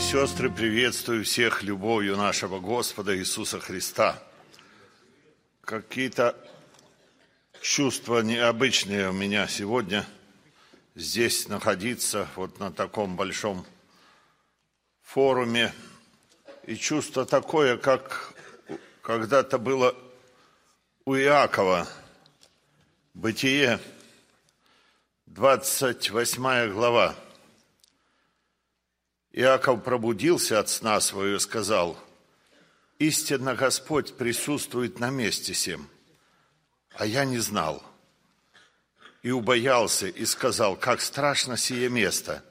И сестры, приветствую всех любовью нашего Господа Иисуса Христа. Какие-то чувства необычные у меня сегодня здесь находиться, вот на таком большом форуме. И чувство такое, как когда-то было у Иакова. Бытие, 28 глава. Иаков пробудился от сна своего и сказал, «Истинно Господь присутствует на месте сем, а я не знал». И убоялся и сказал, «Как страшно сие место!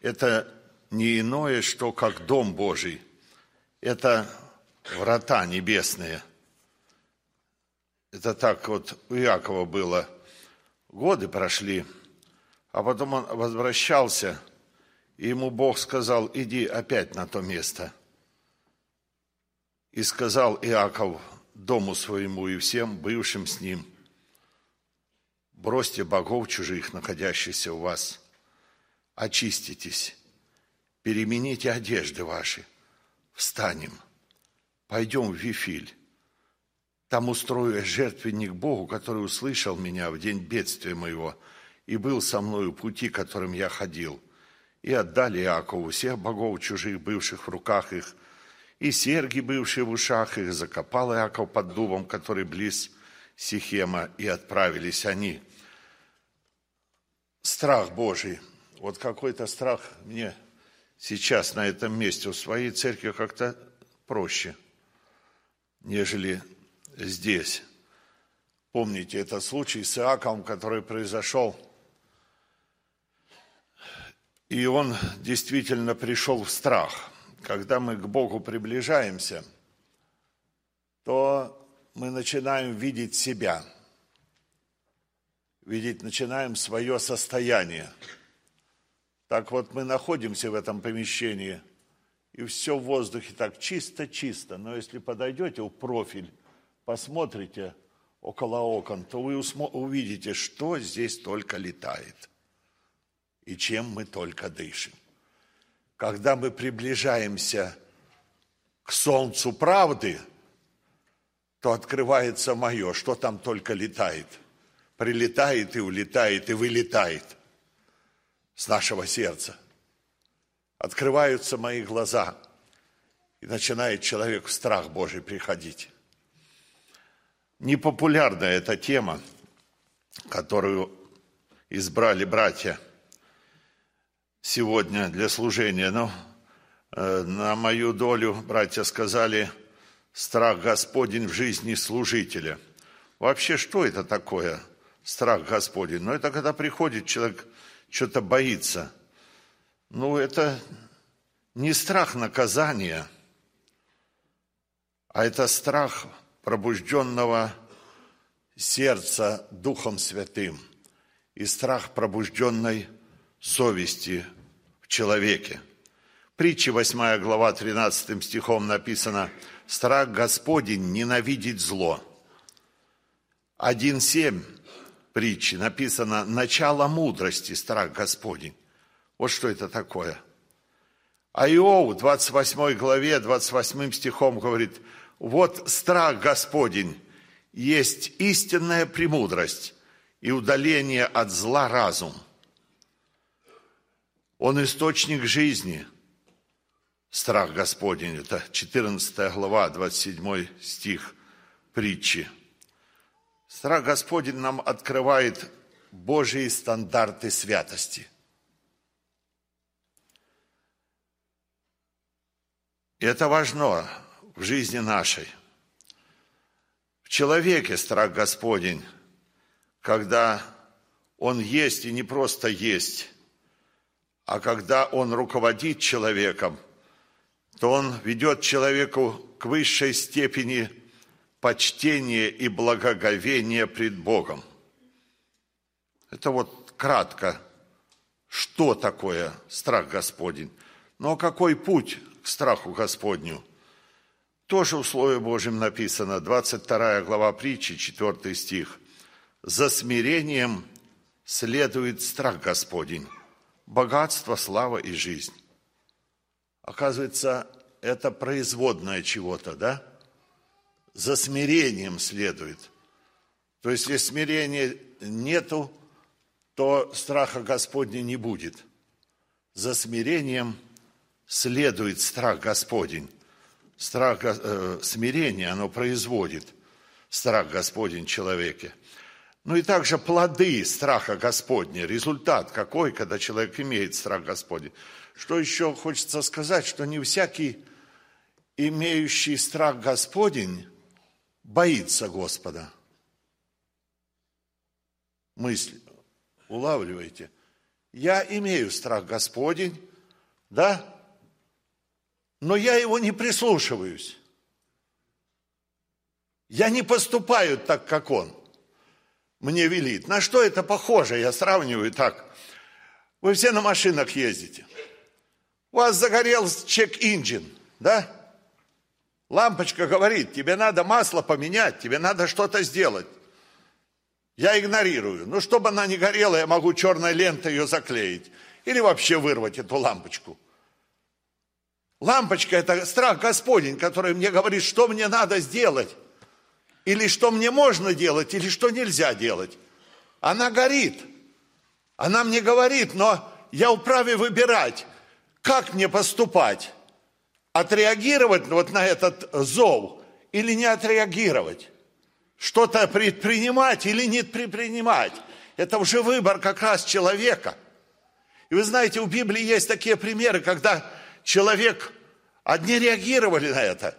Это не иное, что как дом Божий, это врата небесные». Это так вот у Иакова было. Годы прошли, а потом он возвращался – и ему Бог сказал, иди опять на то место. И сказал Иаков дому своему и всем бывшим с ним, бросьте богов чужих, находящихся у вас, очиститесь, перемените одежды ваши, встанем, пойдем в Вифиль. Там устрою жертвенник Богу, который услышал меня в день бедствия моего и был со мною пути, которым я ходил – и отдали Иакову всех богов чужих, бывших в руках их, и серги, бывшие в ушах их, закопал Иаков под дубом, который близ Сихема, и отправились они. Страх Божий. Вот какой-то страх мне сейчас на этом месте у своей церкви как-то проще, нежели здесь. Помните, это случай с Иаковом, который произошел и он действительно пришел в страх. Когда мы к Богу приближаемся, то мы начинаем видеть себя, видеть начинаем свое состояние. Так вот мы находимся в этом помещении, и все в воздухе так чисто-чисто. Но если подойдете в профиль, посмотрите около окон, то вы увидите, что здесь только летает – и чем мы только дышим. Когда мы приближаемся к солнцу правды, то открывается мое, что там только летает. Прилетает и улетает, и вылетает с нашего сердца. Открываются мои глаза, и начинает человек в страх Божий приходить. Непопулярная эта тема, которую избрали братья – сегодня для служения. Но э, на мою долю, братья сказали, страх Господень в жизни служителя. Вообще, что это такое, страх Господень? Ну, это когда приходит человек, что-то боится. Ну, это не страх наказания, а это страх пробужденного сердца Духом Святым и страх пробужденной совести в человеке. Притча 8 глава 13 стихом написано «Страх Господень ненавидеть зло». 1.7 притчи написано «Начало мудрости, страх Господень». Вот что это такое. А Иов в 28 главе, 28 стихом говорит, вот страх Господень есть истинная премудрость и удаление от зла разум. Он источник жизни. Страх Господень, это 14 глава, 27 стих притчи. Страх Господень нам открывает Божьи стандарты святости. И это важно в жизни нашей. В человеке страх Господень, когда он есть и не просто есть, а когда он руководит человеком, то он ведет человеку к высшей степени почтения и благоговения пред Богом. Это вот кратко, что такое страх Господень. Но какой путь к страху Господню? Тоже в Слове Божьем написано, 22 глава притчи, 4 стих. «За смирением следует страх Господень, богатство, слава и жизнь. Оказывается, это производное чего-то, да? За смирением следует. То есть, если смирения нету, то страха Господня не будет. За смирением следует страх Господень. Страх, э, смирение, оно производит страх Господень в человеке. Ну и также плоды страха Господня. Результат какой, когда человек имеет страх Господень. Что еще хочется сказать, что не всякий, имеющий страх Господень, боится Господа. Мысль улавливаете? Я имею страх Господень, да? Но я его не прислушиваюсь. Я не поступаю так, как он мне велит. На что это похоже? Я сравниваю так. Вы все на машинах ездите. У вас загорелся чек-инжин, да? Лампочка говорит, тебе надо масло поменять, тебе надо что-то сделать. Я игнорирую. Ну, чтобы она не горела, я могу черной лентой ее заклеить. Или вообще вырвать эту лампочку. Лампочка – это страх Господень, который мне говорит, что мне надо сделать. Или что мне можно делать, или что нельзя делать. Она горит. Она мне говорит, но я вправе выбирать, как мне поступать. Отреагировать вот на этот зов или не отреагировать что-то предпринимать или не предпринимать. Это уже выбор как раз человека. И вы знаете, у Библии есть такие примеры, когда человек, одни реагировали на это,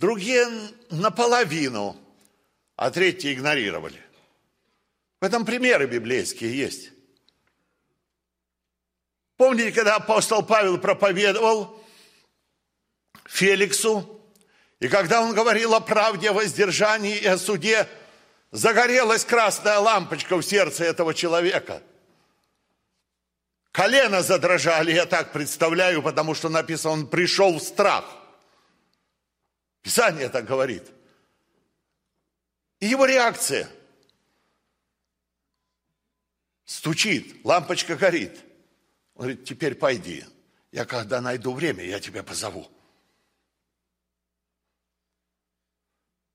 другие наполовину, а третьи игнорировали. В этом примеры библейские есть. Помните, когда апостол Павел проповедовал Феликсу, и когда он говорил о правде, о воздержании и о суде, загорелась красная лампочка в сердце этого человека. Колено задрожали, я так представляю, потому что написано, он пришел в страх. Писание так говорит. И его реакция. Стучит, лампочка горит. Он говорит, теперь пойди. Я когда найду время, я тебя позову.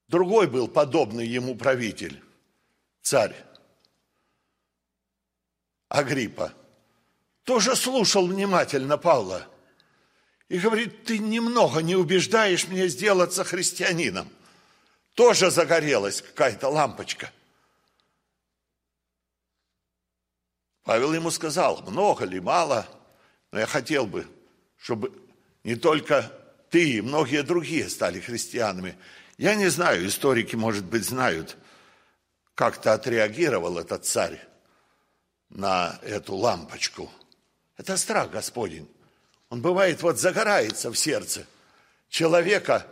Другой был подобный ему правитель, царь Агриппа. Тоже слушал внимательно Павла. И говорит, ты немного не убеждаешь меня сделаться христианином. Тоже загорелась какая-то лампочка. Павел ему сказал, много ли, мало, но я хотел бы, чтобы не только ты и многие другие стали христианами. Я не знаю, историки, может быть, знают, как-то отреагировал этот царь на эту лампочку. Это страх Господень. Он бывает, вот загорается в сердце человека,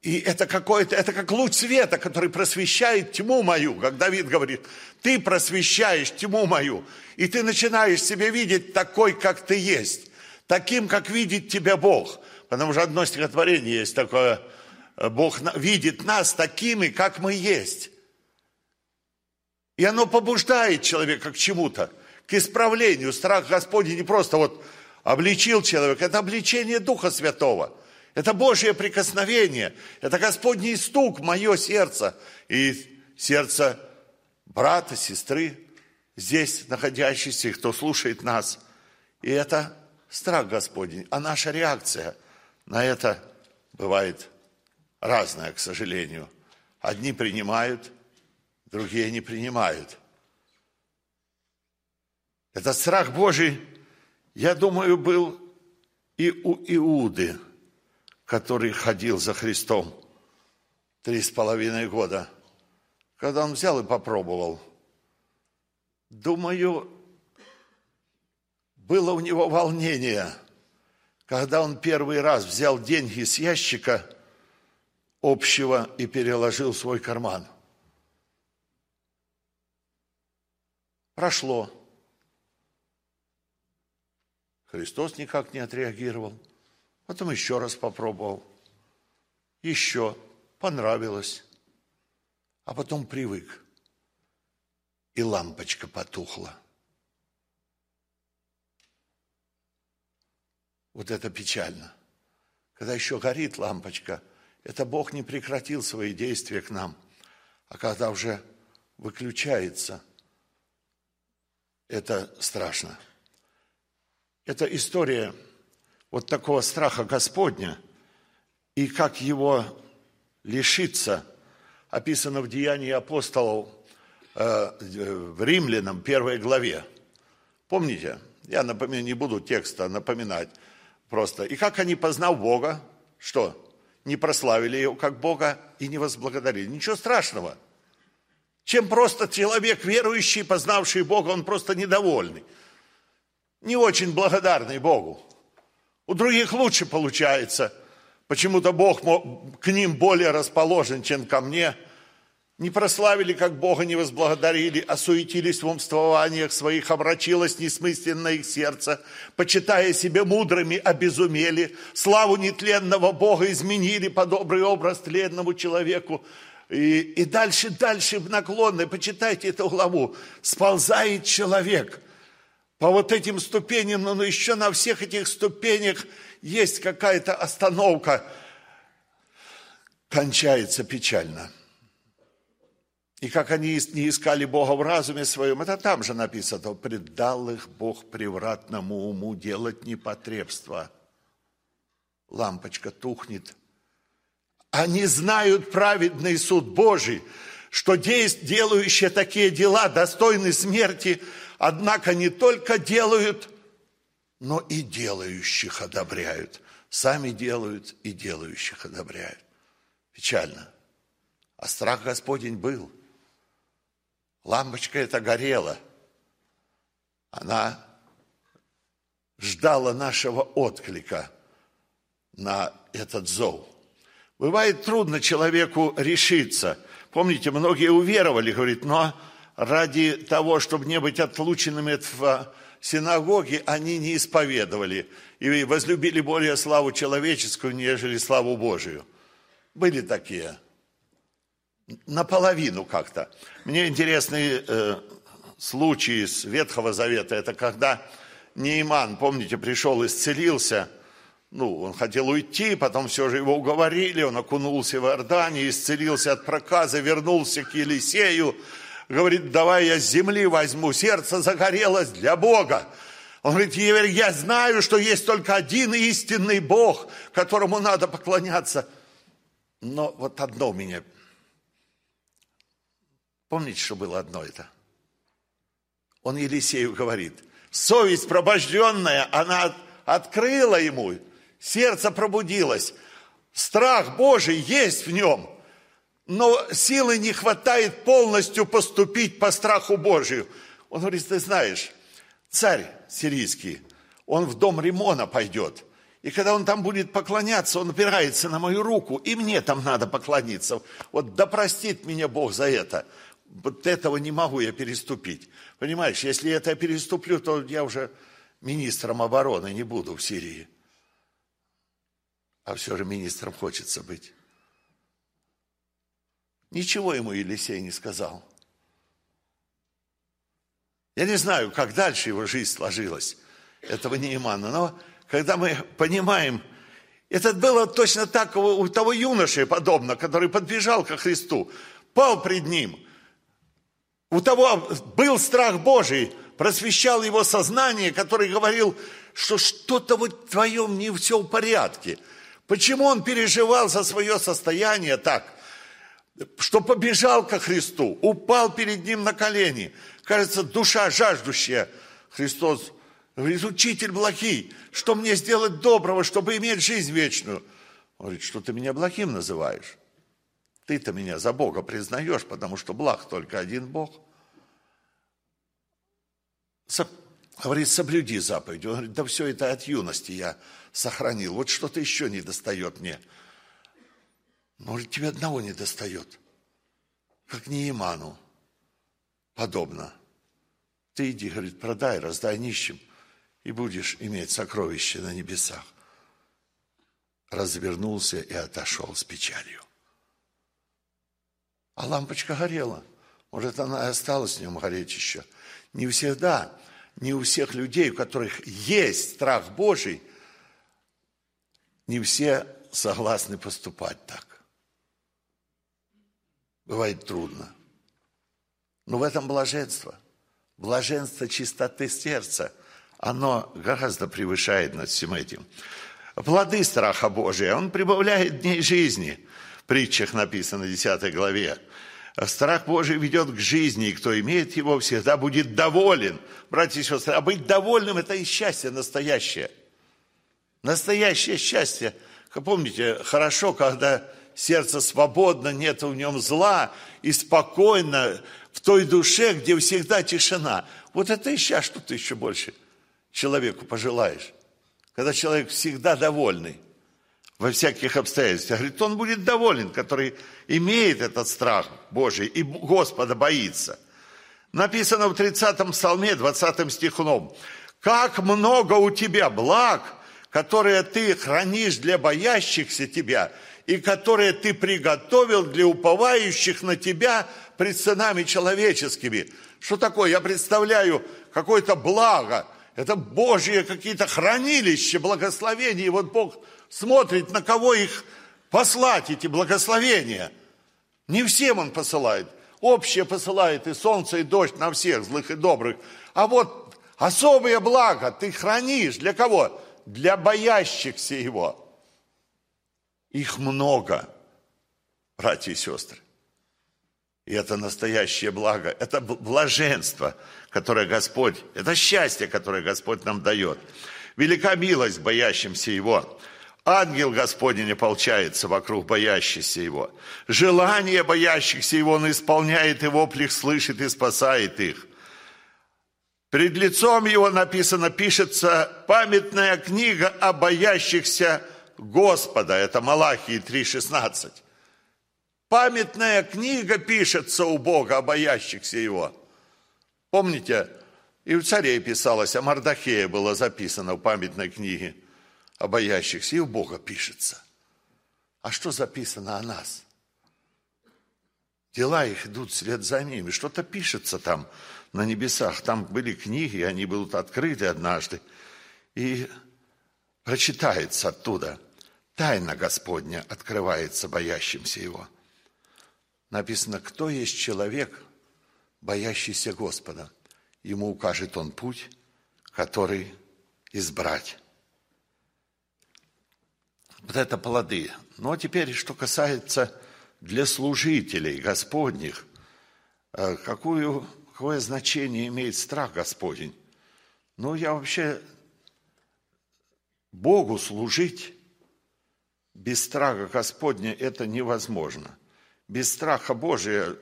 и это какое-то, это как луч света, который просвещает тьму мою, как Давид говорит, ты просвещаешь тьму мою, и ты начинаешь себя видеть такой, как ты есть, таким, как видит тебя Бог. Потому что одно стихотворение есть такое – Бог видит нас такими, как мы есть. И оно побуждает человека к чему-то, к исправлению. Страх Господень не просто вот обличил человека, это обличение Духа Святого. Это Божье прикосновение, это Господний стук в мое сердце и сердце брата, сестры, здесь находящихся, кто слушает нас. И это страх Господень, а наша реакция на это бывает разная, к сожалению. Одни принимают, другие не принимают. Этот страх Божий, я думаю, был и у Иуды, который ходил за Христом три с половиной года. Когда он взял и попробовал, думаю, было у него волнение, когда он первый раз взял деньги с ящика – общего и переложил в свой карман. Прошло. Христос никак не отреагировал. Потом еще раз попробовал. Еще. Понравилось. А потом привык. И лампочка потухла. Вот это печально. Когда еще горит лампочка, это Бог не прекратил свои действия к нам. А когда уже выключается, это страшно. Это история вот такого страха Господня и как его лишиться, описано в Деянии апостолов э, в Римлянам, первой главе. Помните? Я напоминаю, не буду текста напоминать просто. И как они, познав Бога, что? Не прославили его как Бога и не возблагодарили. Ничего страшного. Чем просто человек верующий, познавший Бога, он просто недовольный. Не очень благодарный Богу. У других лучше получается. Почему-то Бог к ним более расположен, чем ко мне – не прославили, как Бога не возблагодарили, осуетились в умствованиях своих, обрачилось несмысленное их сердце, почитая себя мудрыми, обезумели, славу нетленного Бога изменили по добрый образ тленному человеку. И, и дальше, дальше в наклонной, почитайте эту главу, сползает человек по вот этим ступеням, но еще на всех этих ступенях есть какая-то остановка, кончается печально – и как они не искали Бога в разуме своем, это там же написано, предал их Бог превратному уму делать непотребство. Лампочка тухнет. Они знают праведный суд Божий, что делающие такие дела достойны смерти, однако не только делают, но и делающих одобряют. Сами делают и делающих одобряют. Печально. А страх Господень был – Лампочка эта горела. Она ждала нашего отклика на этот зов. Бывает трудно человеку решиться. Помните, многие уверовали, говорит, но ради того, чтобы не быть отлученными в синагоге, они не исповедовали и возлюбили более славу человеческую, нежели славу Божию. Были такие наполовину как-то. Мне интересный э, случай из Ветхого Завета. Это когда Нейман, помните, пришел, исцелился. Ну, он хотел уйти, потом все же его уговорили, он окунулся в Иордане, исцелился от проказа, вернулся к Елисею. Говорит, давай я земли возьму, сердце загорелось для Бога. Он говорит, я знаю, что есть только один истинный Бог, которому надо поклоняться. Но вот одно меня Помните, что было одно это? Он Елисею говорит, совесть пробужденная, она открыла ему, сердце пробудилось, страх Божий есть в нем, но силы не хватает полностью поступить по страху Божию. Он говорит, ты знаешь, царь сирийский, он в дом Римона пойдет, и когда он там будет поклоняться, он опирается на мою руку, и мне там надо поклониться. Вот да простит меня Бог за это вот этого не могу я переступить. Понимаешь, если это я переступлю, то я уже министром обороны не буду в Сирии. А все же министром хочется быть. Ничего ему Елисей не сказал. Я не знаю, как дальше его жизнь сложилась, этого Неимана, но когда мы понимаем, это было точно так у того юноши подобно, который подбежал ко Христу, пал пред ним – у того был страх Божий, просвещал его сознание, который говорил, что что-то вот в твоем не все в порядке. Почему он переживал за свое состояние так, что побежал ко Христу, упал перед ним на колени. Кажется, душа жаждущая. Христос говорит, учитель благий, что мне сделать доброго, чтобы иметь жизнь вечную? Он говорит, что ты меня благим называешь? Ты-то меня за Бога признаешь, потому что благ только один Бог. Со, говорит, соблюди заповедь. Он говорит, да все это от юности я сохранил. Вот что-то еще не достает мне. Может, тебе одного не достает. Как Неиману. Подобно. Ты иди, говорит, продай, раздай нищим, и будешь иметь сокровище на небесах. Развернулся и отошел с печалью. А лампочка горела. Может, она и осталась в нем гореть еще. Не всегда, не у всех людей, у которых есть страх Божий, не все согласны поступать так. Бывает трудно. Но в этом блаженство. Блаженство чистоты сердца. Оно гораздо превышает над всем этим. Плоды страха Божия. Он прибавляет дней жизни. В притчах написано в 10 главе. Страх Божий ведет к жизни, и кто имеет его, всегда будет доволен. Братья и сестры, а быть довольным – это и счастье настоящее. Настоящее счастье. Помните, хорошо, когда сердце свободно, нет в нем зла, и спокойно в той душе, где всегда тишина. Вот это и сейчас что-то еще больше человеку пожелаешь. Когда человек всегда довольный во всяких обстоятельствах. Говорит, он будет доволен, который имеет этот страх Божий и Господа боится. Написано в 30-м псалме, 20 стихом. «Как много у тебя благ, которые ты хранишь для боящихся тебя, и которые ты приготовил для уповающих на тебя пред сынами человеческими». Что такое? Я представляю какое-то благо, это Божье какие-то хранилища, благословения. И вот Бог смотрит, на кого их послать, эти благословения. Не всем Он посылает. Общее посылает и солнце, и дождь на всех, злых и добрых. А вот особое благо ты хранишь. Для кого? Для боящихся Его. Их много, братья и сестры. И это настоящее благо, это блаженство, которое Господь, это счастье, которое Господь нам дает. Велика милость боящимся Его. Ангел Господень ополчается вокруг боящихся Его. Желание боящихся Его Он исполняет, и воплих слышит и спасает их. Пред лицом Его написано, пишется памятная книга о боящихся Господа. Это Малахии 3,16. Памятная книга пишется у Бога о Его. Помните, и у царей писалось, о Мардахее было записано в памятной книге о боящихся, и у Бога пишется. А что записано о нас? Дела их идут вслед за ними. Что-то пишется там на небесах. Там были книги, они будут открыты однажды. И прочитается оттуда – Тайна Господня открывается боящимся Его. Написано, кто есть человек, боящийся Господа. Ему укажет Он путь, который избрать. Вот это плоды. Ну, а теперь, что касается для служителей Господних, э, какую, какое значение имеет страх Господень? Ну, я вообще Богу служить без страха Господня это невозможно. Без страха Божия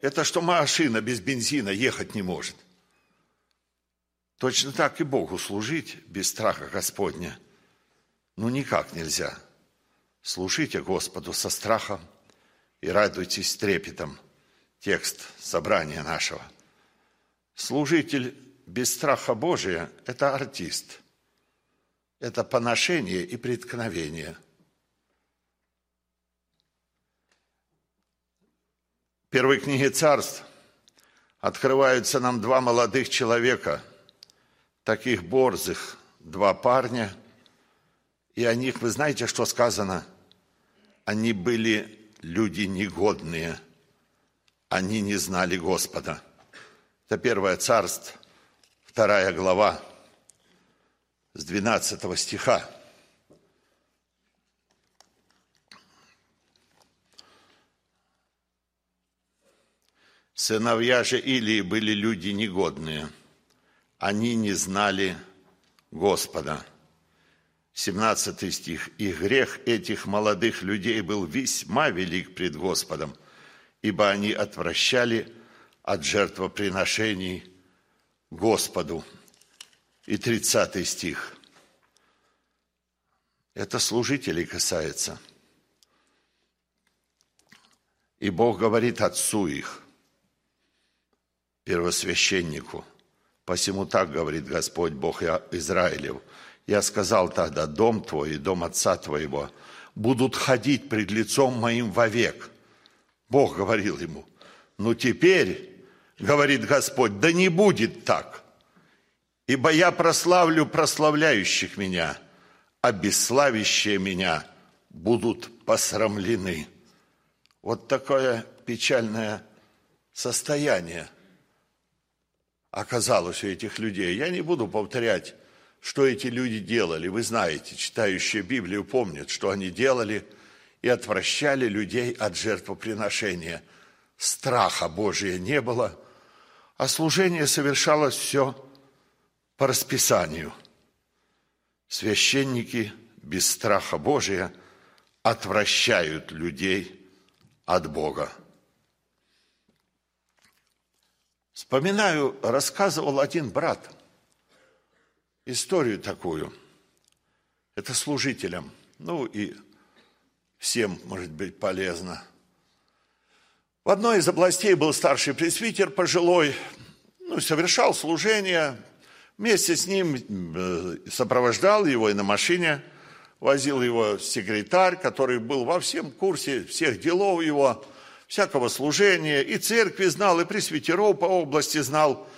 это что машина без бензина ехать не может. Точно так и Богу служить без страха Господня. Ну, никак нельзя. Слушайте Господу со страхом и радуйтесь трепетом. Текст собрания нашего. Служитель без страха Божия – это артист – это поношение и преткновение. В первой книге царств открываются нам два молодых человека, таких борзых, два парня, и о них, вы знаете, что сказано? Они были люди негодные, они не знали Господа. Это первое царство, вторая глава, с 12 стиха. Сыновья же Илии были люди негодные. Они не знали Господа. 17 стих. «И грех этих молодых людей был весьма велик пред Господом, ибо они отвращали от жертвоприношений Господу» и 30 стих. Это служителей касается. И Бог говорит отцу их, первосвященнику. Посему так говорит Господь Бог Израилев. Я сказал тогда, дом твой и дом отца твоего будут ходить пред лицом моим вовек. Бог говорил ему. Ну теперь, говорит Господь, да не будет так ибо я прославлю прославляющих меня, а бесславящие меня будут посрамлены. Вот такое печальное состояние оказалось у этих людей. Я не буду повторять, что эти люди делали. Вы знаете, читающие Библию помнят, что они делали и отвращали людей от жертвоприношения. Страха Божия не было, а служение совершалось все по расписанию. Священники без страха Божия отвращают людей от Бога. Вспоминаю, рассказывал один брат историю такую. Это служителям, ну и всем, может быть, полезно. В одной из областей был старший пресвитер пожилой, ну, совершал служение, вместе с ним э, сопровождал его и на машине, возил его секретарь, который был во всем курсе всех делов его, всякого служения, и церкви знал, и пресвитеров по области знал.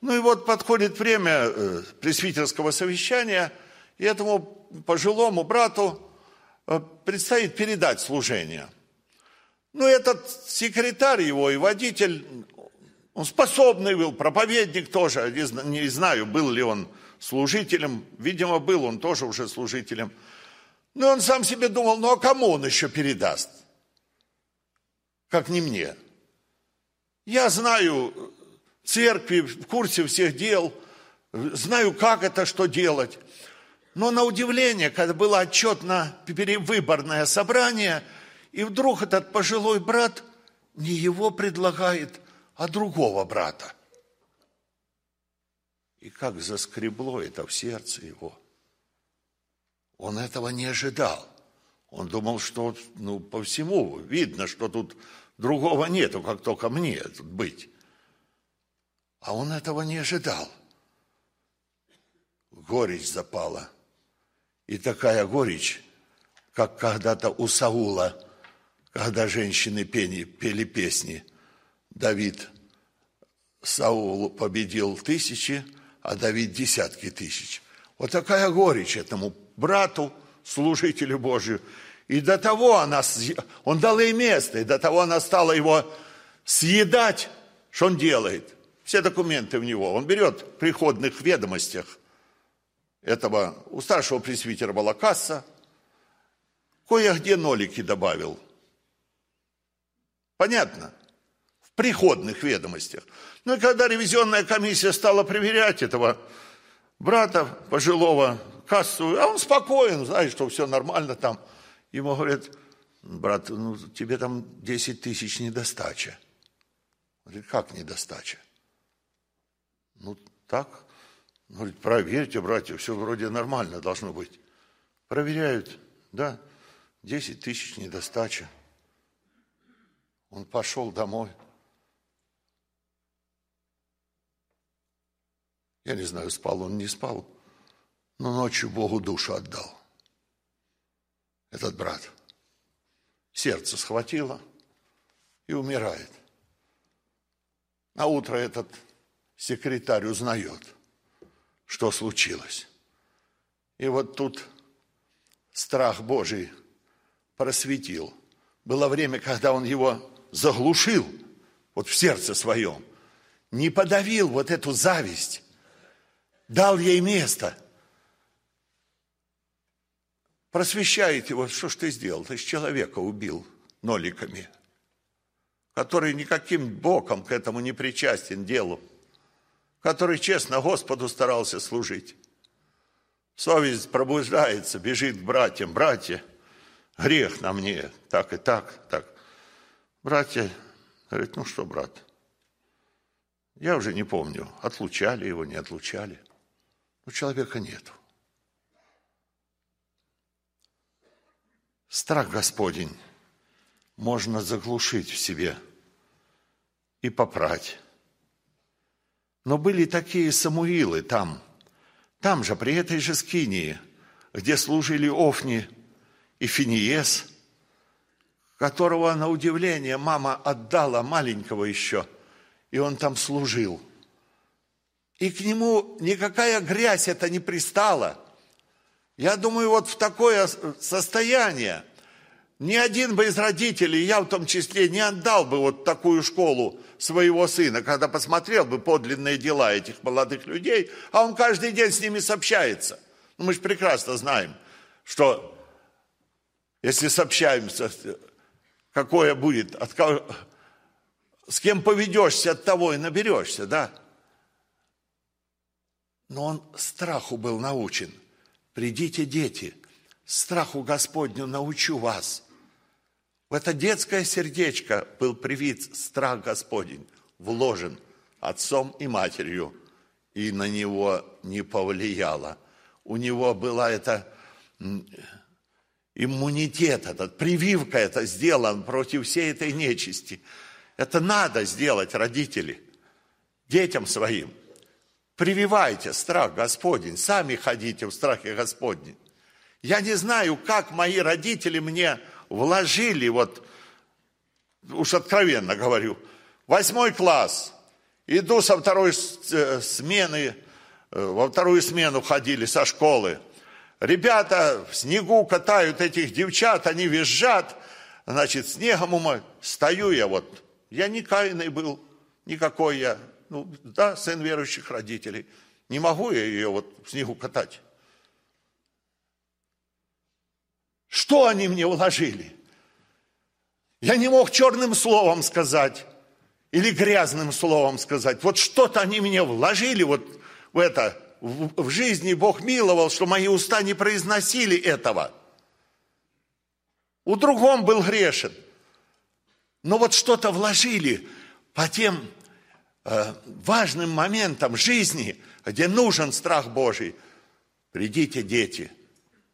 Ну и вот подходит время э, пресвитерского совещания, и этому пожилому брату э, предстоит передать служение. Ну, этот секретарь его и водитель, он способный был, проповедник тоже, не знаю, был ли он служителем, видимо, был он тоже уже служителем. Но он сам себе думал, ну а кому он еще передаст? как не мне. Я знаю церкви, в курсе всех дел, знаю, как это, что делать. Но на удивление, когда было отчетно выборное собрание, и вдруг этот пожилой брат не его предлагает, а другого брата. И как заскребло это в сердце его. Он этого не ожидал. Он думал, что ну, по всему видно, что тут Другого нету, как только мне тут быть. А он этого не ожидал. Горечь запала. И такая горечь, как когда-то у Саула, когда женщины пели, пели песни. Давид, Саул победил тысячи, а Давид десятки тысяч. Вот такая горечь этому брату, служителю Божию. И до того она, он дал ей место, и до того она стала его съедать, что он делает. Все документы в него. Он берет в приходных ведомостях этого, у старшего пресвитера была касса, кое-где нолики добавил. Понятно? Приходных ведомостях. Ну и когда ревизионная комиссия стала проверять этого брата пожилого кассу, а он спокоен, знает, что все нормально там – Ему говорят, брат, ну тебе там 10 тысяч недостача. Он говорит, как недостача? Ну так. Он говорит, проверьте, братья, все вроде нормально должно быть. Проверяют, да, 10 тысяч недостача. Он пошел домой. Я не знаю, спал он, не спал, но ночью Богу душу отдал этот брат. Сердце схватило и умирает. На утро этот секретарь узнает, что случилось. И вот тут страх Божий просветил. Было время, когда он его заглушил, вот в сердце своем, не подавил вот эту зависть, дал ей место – просвещает его, что ж ты сделал? Ты же человека убил ноликами, который никаким боком к этому не причастен делу, который честно Господу старался служить. Совесть пробуждается, бежит к братьям. Братья, грех на мне, так и так, так. Братья говорят, ну что, брат, я уже не помню, отлучали его, не отлучали. Но человека нету. Страх Господень можно заглушить в себе и попрать. Но были такие Самуилы там, там же, при этой же Скинии, где служили Офни и Финиес, которого, на удивление, мама отдала маленького еще, и он там служил. И к нему никакая грязь это не пристала. Я думаю, вот в такое состояние ни один бы из родителей, я в том числе, не отдал бы вот такую школу своего сына, когда посмотрел бы подлинные дела этих молодых людей, а он каждый день с ними сообщается. Ну, мы же прекрасно знаем, что если сообщаемся, какое будет, от кого, с кем поведешься, от того и наберешься, да? Но он страху был научен. Придите, дети, страху Господню научу вас. В это детское сердечко был привит страх Господень, вложен отцом и матерью, и на него не повлияло. У него была эта иммунитет этот, прививка это сделан против всей этой нечисти. Это надо сделать, родители, детям своим. Прививайте страх Господень, сами ходите в страхе Господнем. Я не знаю, как мои родители мне вложили, вот, уж откровенно говорю, восьмой класс, иду со второй э, смены, э, во вторую смену ходили со школы. Ребята в снегу катают этих девчат, они визжат, значит, снегом ума. Стою я вот, я не каянный был, никакой я, ну, да, сын верующих родителей. Не могу я ее вот в снегу катать. Что они мне вложили? Я не мог черным словом сказать или грязным словом сказать. Вот что-то они мне вложили вот в это, в, жизни Бог миловал, что мои уста не произносили этого. У другом был грешен. Но вот что-то вложили по тем важным моментам жизни, где нужен страх Божий. Придите, дети,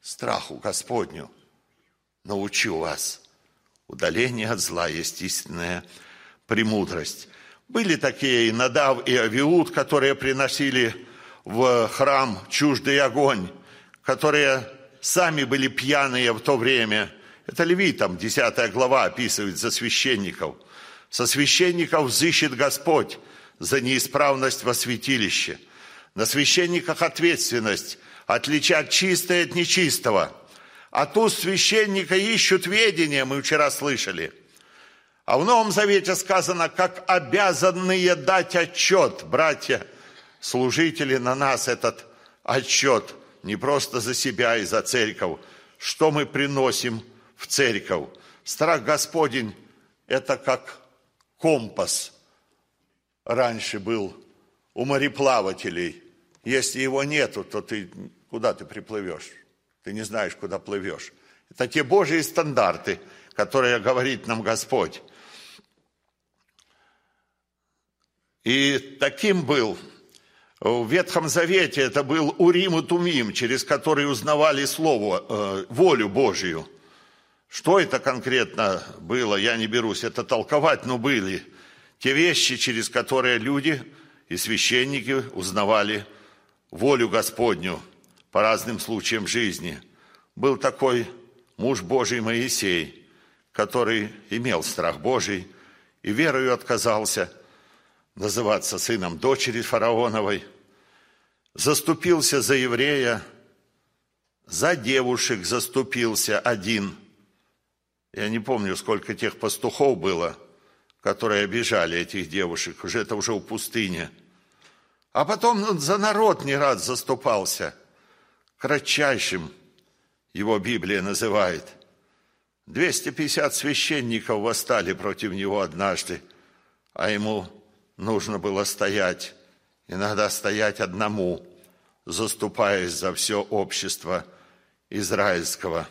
страху Господню – научу вас. Удаление от зла есть истинная премудрость. Были такие и Надав, и Авиуд, которые приносили в храм чуждый огонь, которые сами были пьяные в то время. Это Левитам, 10 глава описывает за священников. Со священников взыщет Господь за неисправность во святилище. На священниках ответственность отличать чистое от нечистого – а тут священника ищут ведения, мы вчера слышали. А в Новом Завете сказано, как обязанные дать отчет, братья, служители на нас этот отчет, не просто за себя и за церковь, что мы приносим в церковь. Страх Господень – это как компас раньше был у мореплавателей. Если его нету, то ты куда ты приплывешь? Ты не знаешь, куда плывешь. Это те Божьи стандарты, которые говорит нам Господь. И таким был в Ветхом Завете, это был Урим и Тумим, через который узнавали Слово, э, волю Божию. Что это конкретно было, я не берусь это толковать, но были те вещи, через которые люди и священники узнавали волю Господню – по разным случаям жизни. Был такой муж Божий Моисей, который имел страх Божий и верою отказался называться сыном дочери фараоновой, заступился за еврея, за девушек заступился один. Я не помню, сколько тех пастухов было, которые обижали этих девушек, уже это уже в пустыне. А потом за народ не раз заступался – кратчайшим его Библия называет. 250 священников восстали против него однажды, а ему нужно было стоять, иногда стоять одному, заступаясь за все общество израильского.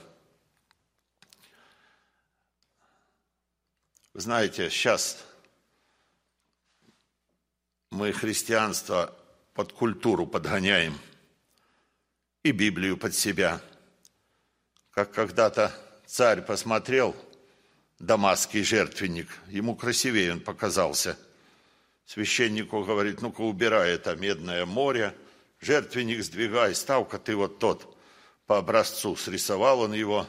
Знаете, сейчас мы христианство под культуру подгоняем – и Библию под себя. Как когда-то царь посмотрел дамасский жертвенник, ему красивее он показался. Священнику говорит, ну-ка убирай это медное море, жертвенник сдвигай, став-ка ты вот тот по образцу. Срисовал он его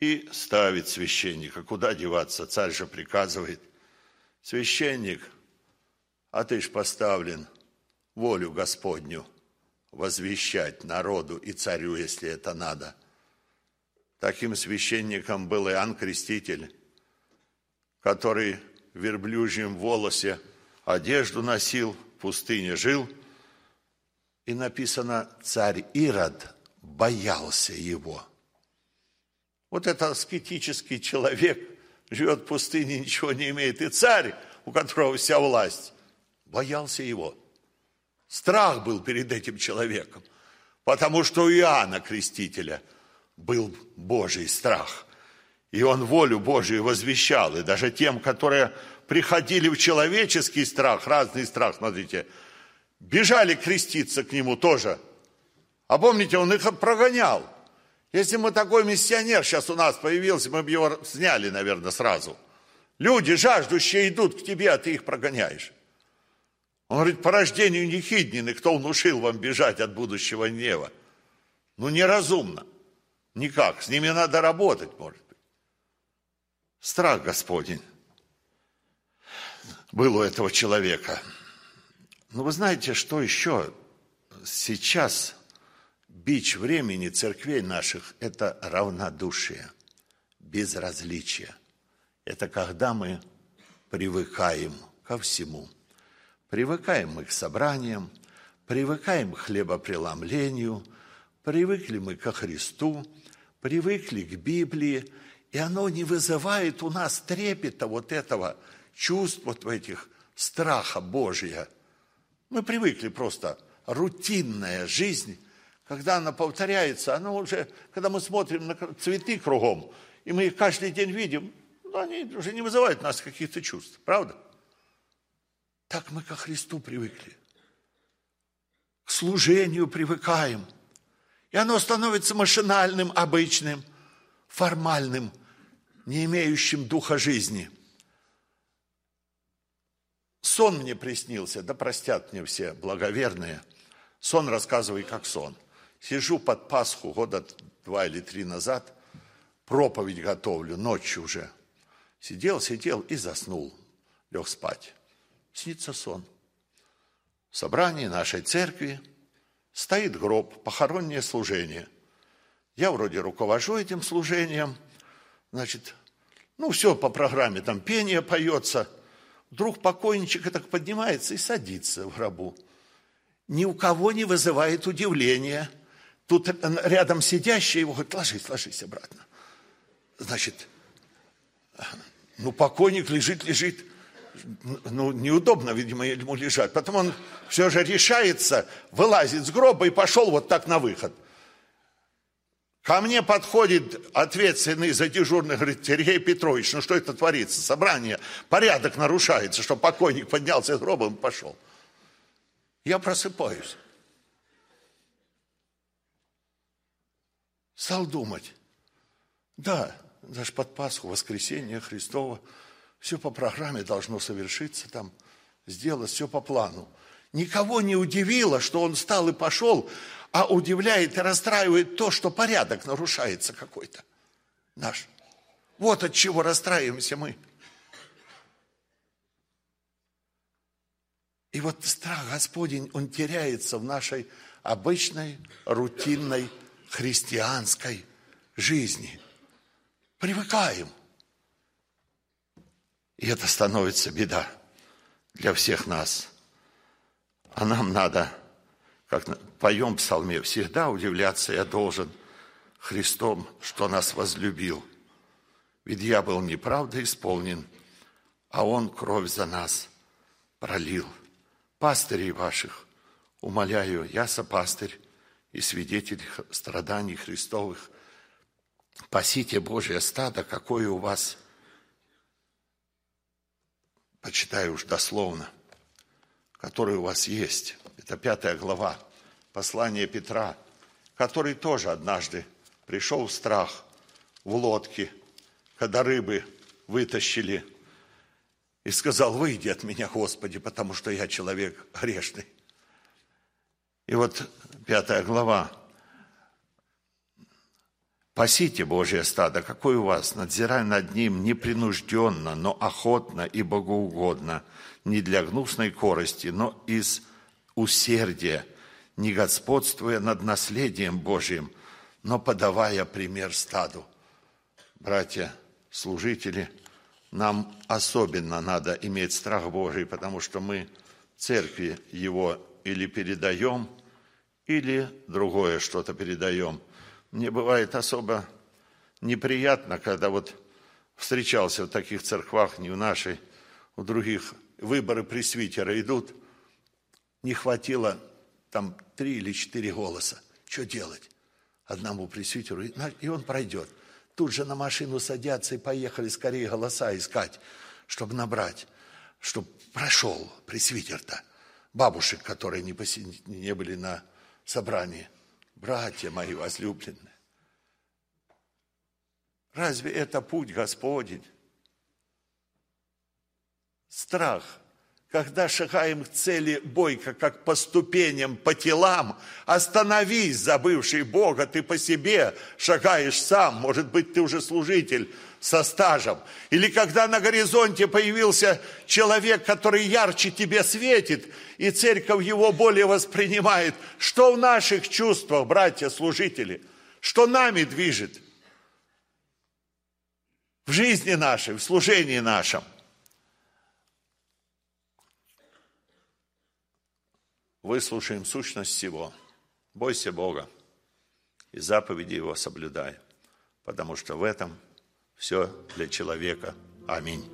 и ставит священника. Куда деваться? Царь же приказывает. Священник, а ты ж поставлен волю Господню – возвещать народу и царю, если это надо. Таким священником был Иоанн Креститель, который в верблюжьем волосе одежду носил, в пустыне жил. И написано, царь Ирод боялся его. Вот это аскетический человек живет в пустыне, ничего не имеет. И царь, у которого вся власть, боялся его. Страх был перед этим человеком, потому что у Иоанна Крестителя был Божий страх. И он волю Божию возвещал. И даже тем, которые приходили в человеческий страх, разный страх, смотрите, бежали креститься к нему тоже. А помните, он их прогонял. Если бы такой миссионер сейчас у нас появился, мы бы его сняли, наверное, сразу. Люди, жаждущие, идут к тебе, а ты их прогоняешь. Он говорит, по рождению Нехиднины, кто внушил вам бежать от будущего гнева? Ну, неразумно. Никак. С ними надо работать, может быть. Страх Господень был у этого человека. Но вы знаете, что еще сейчас бич времени церквей наших – это равнодушие, безразличие. Это когда мы привыкаем ко всему. Привыкаем мы к собраниям, привыкаем к хлебопреломлению, привыкли мы ко Христу, привыкли к Библии, и оно не вызывает у нас трепета вот этого чувств, вот этих страха Божия. Мы привыкли просто, рутинная жизнь, когда она повторяется, она уже, когда мы смотрим на цветы кругом, и мы их каждый день видим, ну, они уже не вызывают у нас каких-то чувств, правда? Так мы ко Христу привыкли. К служению привыкаем. И оно становится машинальным, обычным, формальным, не имеющим духа жизни. Сон мне приснился, да простят мне все благоверные. Сон рассказывай, как сон. Сижу под Пасху года два или три назад, проповедь готовлю, ночью уже. Сидел, сидел и заснул, лег спать снится сон. В собрании нашей церкви стоит гроб, похоронное служение. Я вроде руковожу этим служением, значит, ну, все по программе, там пение поется. Вдруг покойничек так поднимается и садится в гробу. Ни у кого не вызывает удивления. Тут рядом сидящий его говорит, ложись, ложись обратно. Значит, ну, покойник лежит, лежит ну, неудобно, видимо, ему лежать. Потом он все же решается, вылазит с гроба и пошел вот так на выход. Ко мне подходит ответственный за дежурный, говорит, Сергей Петрович, ну что это творится? Собрание, порядок нарушается, что покойник поднялся с гроба и пошел. Я просыпаюсь. Стал думать. Да, даже под Пасху, воскресенье Христово – все по программе должно совершиться там, сделать все по плану. Никого не удивило, что он встал и пошел, а удивляет и расстраивает то, что порядок нарушается какой-то наш. Вот от чего расстраиваемся мы. И вот страх Господень, он теряется в нашей обычной, рутинной, христианской жизни. Привыкаем – и это становится беда для всех нас. А нам надо, как поем в псалме, всегда удивляться я должен Христом, что нас возлюбил. Ведь я был неправда исполнен, а Он кровь за нас пролил. Пастырей ваших, умоляю, я сопастырь и свидетель страданий Христовых. Пасите Божье стадо, какое у вас – почитаю уж дословно, который у вас есть. Это пятая глава, послание Петра, который тоже однажды пришел в страх в лодке, когда рыбы вытащили, и сказал, выйди от меня, Господи, потому что я человек грешный. И вот пятая глава, Пасите Божье стадо, какое у вас, надзирай над ним непринужденно, но охотно и богоугодно, не для гнусной корости, но из усердия, не господствуя над наследием Божьим, но подавая пример стаду. Братья, служители, нам особенно надо иметь страх Божий, потому что мы церкви его или передаем, или другое что-то передаем. Мне бывает особо неприятно, когда вот встречался в таких церквах, не в нашей, у других, выборы пресвитера идут, не хватило там три или четыре голоса. Что делать? Одному пресвитеру, и он пройдет. Тут же на машину садятся и поехали скорее голоса искать, чтобы набрать, чтобы прошел пресвитер-то. Бабушек, которые не, поси... не были на собрании. Братья мои возлюбленные, разве это путь Господень? Страх – когда шагаем к цели бойко, как по ступеням, по телам, остановись, забывший Бога, ты по себе шагаешь сам, может быть, ты уже служитель со стажем. Или когда на горизонте появился человек, который ярче тебе светит, и церковь его более воспринимает. Что в наших чувствах, братья-служители? Что нами движет? В жизни нашей, в служении нашем – выслушаем сущность всего. Бойся Бога и заповеди Его соблюдай, потому что в этом все для человека. Аминь.